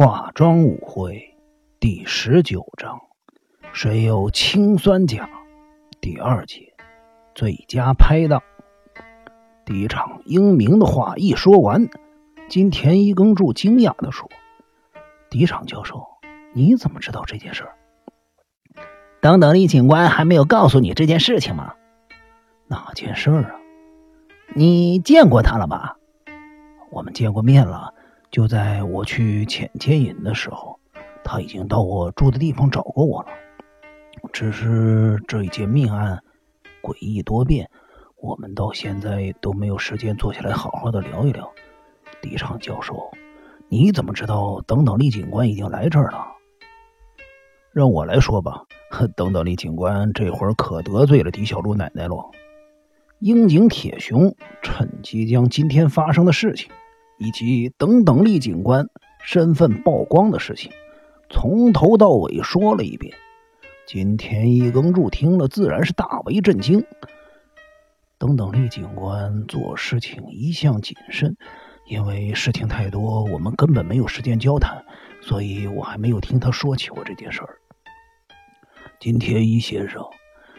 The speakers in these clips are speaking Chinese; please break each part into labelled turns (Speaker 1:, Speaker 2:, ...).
Speaker 1: 化妆舞会第十九章：谁有氰酸钾？第二节最佳拍档。第一场英明的话一说完，金田一耕助惊讶的说：“敌场教授，你怎么知道这件事？
Speaker 2: 等等，李警官还没有告诉你这件事情吗？
Speaker 1: 哪件事啊？
Speaker 2: 你见过他了吧？
Speaker 1: 我们见过面了。”就在我去浅间营的时候，他已经到我住的地方找过我了。只是这一件命案诡异多变，我们到现在都没有时间坐下来好好的聊一聊。李畅教授，你怎么知道等等李警官已经来这儿了？让我来说吧。等等李警官这会儿可得罪了狄小璐奶奶了。樱井铁雄趁机将今天发生的事情。以及等等厉警官身份曝光的事情，从头到尾说了一遍。金田一耕助听了，自然是大为震惊。等等厉警官做事情一向谨慎，因为事情太多，我们根本没有时间交谈，所以我还没有听他说起过这件事儿。金田一先生，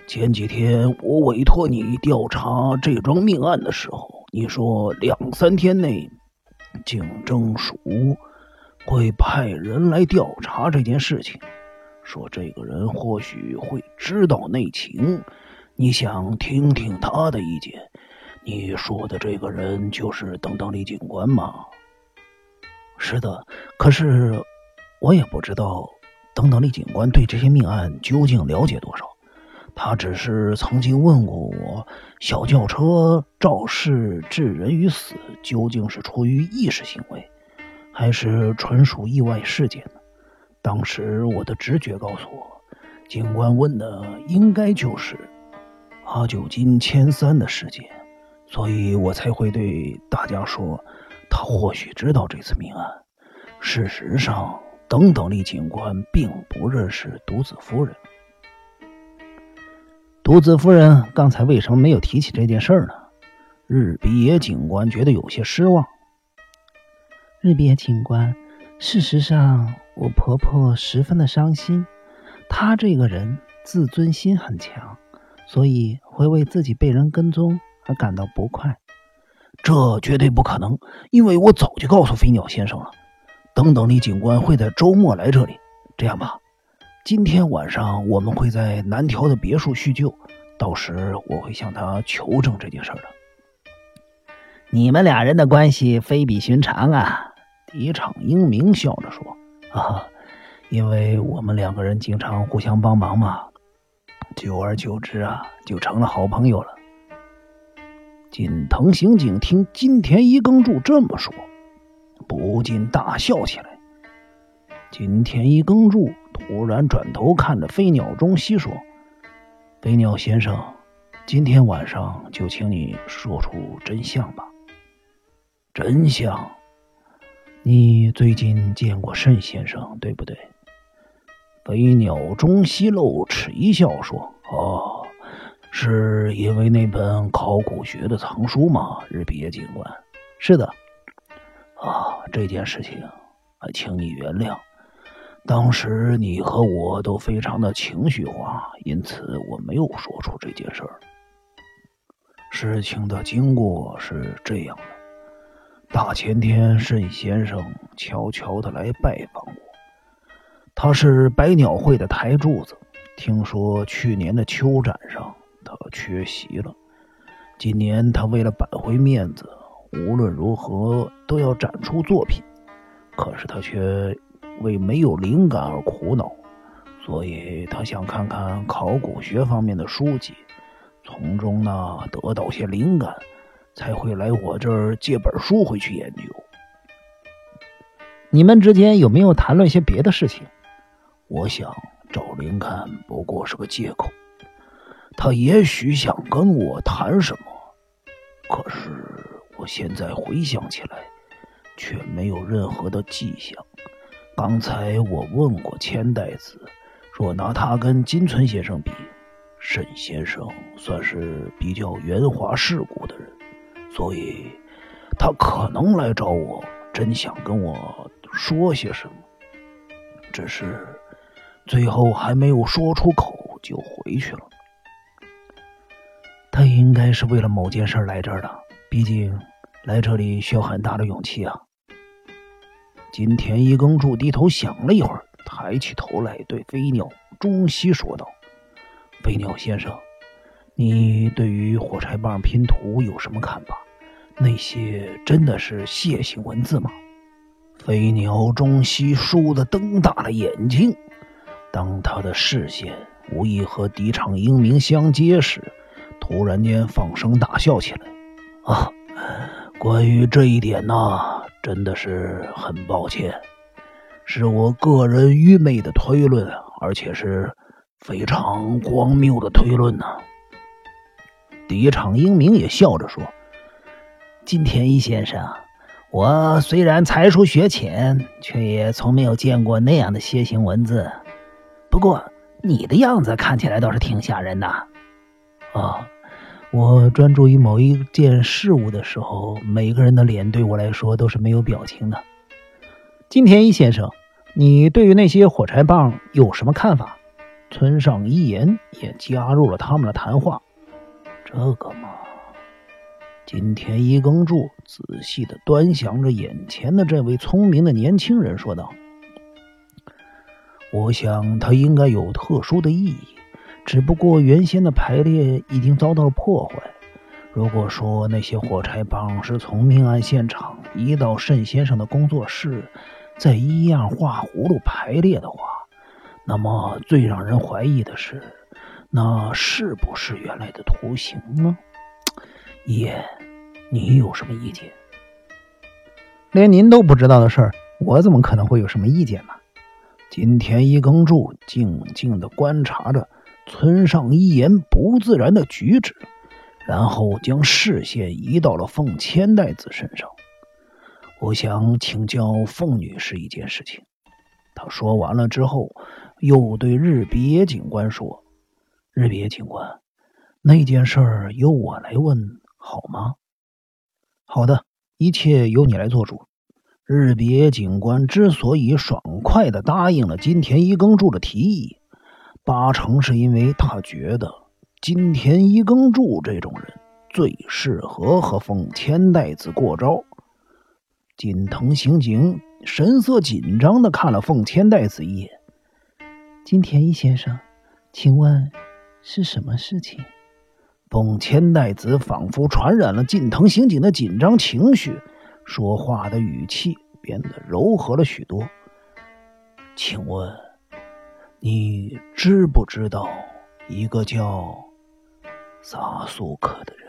Speaker 1: 前几天我委托你调查这桩命案的时候，你说两三天内。警政署会派人来调查这件事情，说这个人或许会知道内情，你想听听他的意见？你说的这个人就是等等李警官吗？是的，可是我也不知道等等李警官对这些命案究竟了解多少。他只是曾经问过我，小轿车肇事致人于死，究竟是出于意识行为，还是纯属意外事件呢？当时我的直觉告诉我，警官问的应该就是阿九金千三的事件，所以我才会对大家说，他或许知道这次命案。事实上，等等李警官并不认识独子夫人。独子夫人刚才为什么没有提起这件事呢？日比野警官觉得有些失望。
Speaker 3: 日比野警官，事实上，我婆婆十分的伤心。她这个人自尊心很强，所以会为自己被人跟踪而感到不快。
Speaker 1: 这绝对不可能，因为我早就告诉飞鸟先生了。等等，李警官会在周末来这里。这样吧。今天晚上我们会在南条的别墅叙旧，到时我会向他求证这件事的。
Speaker 2: 你们俩人的关系非比寻常啊！
Speaker 1: 敌场英明笑着说：“啊，因为我们两个人经常互相帮忙嘛，久而久之啊，就成了好朋友了。”锦藤刑警听金田一耕助这么说，不禁大笑起来。金田一耕助。突然转头看着飞鸟中西说：“飞鸟先生，今天晚上就请你说出真相吧。真相？你最近见过慎先生，对不对？”飞鸟中西露齿一笑说：“哦，是因为那本考古学的藏书吗？日比野警官，是的。啊，这件事情还，请你原谅。”当时你和我都非常的情绪化，因此我没有说出这件事儿。事情的经过是这样的：大前天，慎先生悄悄的来拜访我。他是百鸟会的台柱子，听说去年的秋展上他缺席了，今年他为了挽回面子，无论如何都要展出作品，可是他却。为没有灵感而苦恼，所以他想看看考古学方面的书籍，从中呢得到些灵感，才会来我这儿借本书回去研究。
Speaker 3: 你们之间有没有谈论些别的事情？
Speaker 1: 我想找灵感不过是个借口，他也许想跟我谈什么，可是我现在回想起来，却没有任何的迹象。刚才我问过千代子，若拿他跟金村先生比，沈先生算是比较圆滑世故的人，所以他可能来找我，真想跟我说些什么。只是最后还没有说出口就回去了。
Speaker 3: 他应该是为了某件事来这儿的，毕竟来这里需要很大的勇气啊。
Speaker 1: 金田一耕助低头想了一会儿，抬起头来对飞鸟中西说道：“飞鸟先生，你对于火柴棒拼图有什么看法？那些真的是楔形文字吗？”飞鸟中西倏地瞪大了眼睛，当他的视线无意和敌场英明相接时，突然间放声大笑起来。啊，关于这一点呢？真的是很抱歉，是我个人愚昧的推论，而且是非常荒谬的推论呢。
Speaker 2: 第一场英明也笑着说：“金田一先生，我虽然才疏学浅，却也从没有见过那样的楔形文字。不过你的样子看起来倒是挺吓人的。”
Speaker 3: 啊。我专注于某一件事物的时候，每个人的脸对我来说都是没有表情的。
Speaker 1: 金田一先生，你对于那些火柴棒有什么看法？村上一言也加入了他们的谈话。
Speaker 3: 这个嘛，金田一耕助仔细的端详着眼前的这位聪明的年轻人，说道：“我想他应该有特殊的意义。”只不过原先的排列已经遭到了破坏。如果说那些火柴棒是从命案现场移到慎先生的工作室，再一样画葫芦排列的话，那么最让人怀疑的是，那是不是原来的图形呢？爷，你有什么意见？
Speaker 1: 连您都不知道的事儿，我怎么可能会有什么意见呢？
Speaker 3: 金田一耕助静静地观察着。村上一言不自然的举止，然后将视线移到了凤千代子身上。我想请教凤女士一件事情。他说完了之后，又对日比野警官说：“日比野警官，那件事由我来问好吗？”“
Speaker 1: 好的，一切由你来做主。”
Speaker 3: 日比野警官之所以爽快的答应了金田一耕助的提议。八成是因为他觉得金田一耕助这种人最适合和凤千代子过招。锦藤刑警神色紧张的看了凤千代子一眼。
Speaker 4: 金田一先生，请问是什么事情？
Speaker 3: 凤千代子仿佛传染了近藤刑警的紧张情绪，说话的语气变得柔和了许多。请问？你知不知道一个叫萨苏克的人？